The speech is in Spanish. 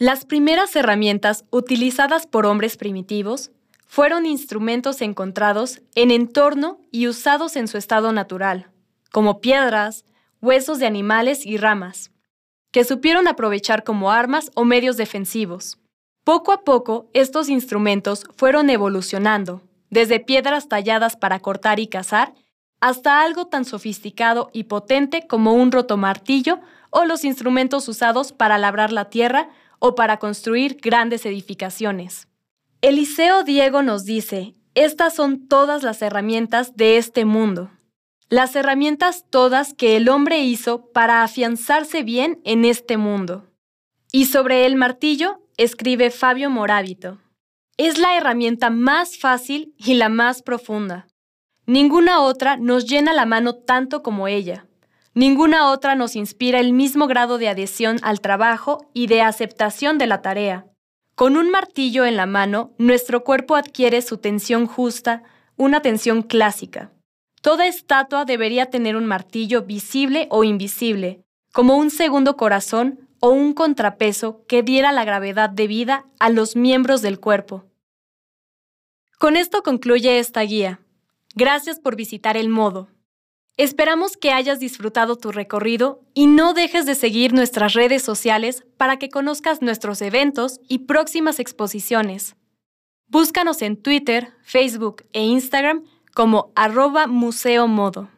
Las primeras herramientas utilizadas por hombres primitivos fueron instrumentos encontrados en entorno y usados en su estado natural, como piedras, huesos de animales y ramas, que supieron aprovechar como armas o medios defensivos. Poco a poco, estos instrumentos fueron evolucionando, desde piedras talladas para cortar y cazar, hasta algo tan sofisticado y potente como un rotomartillo o los instrumentos usados para labrar la tierra o para construir grandes edificaciones. Eliseo Diego nos dice, estas son todas las herramientas de este mundo. Las herramientas todas que el hombre hizo para afianzarse bien en este mundo. Y sobre el martillo escribe Fabio Morábito. Es la herramienta más fácil y la más profunda. Ninguna otra nos llena la mano tanto como ella. Ninguna otra nos inspira el mismo grado de adhesión al trabajo y de aceptación de la tarea. Con un martillo en la mano, nuestro cuerpo adquiere su tensión justa, una tensión clásica. Toda estatua debería tener un martillo visible o invisible, como un segundo corazón o un contrapeso que diera la gravedad de vida a los miembros del cuerpo. Con esto concluye esta guía. Gracias por visitar el modo. Esperamos que hayas disfrutado tu recorrido y no dejes de seguir nuestras redes sociales para que conozcas nuestros eventos y próximas exposiciones. Búscanos en Twitter, Facebook e Instagram como arroba Museo Modo.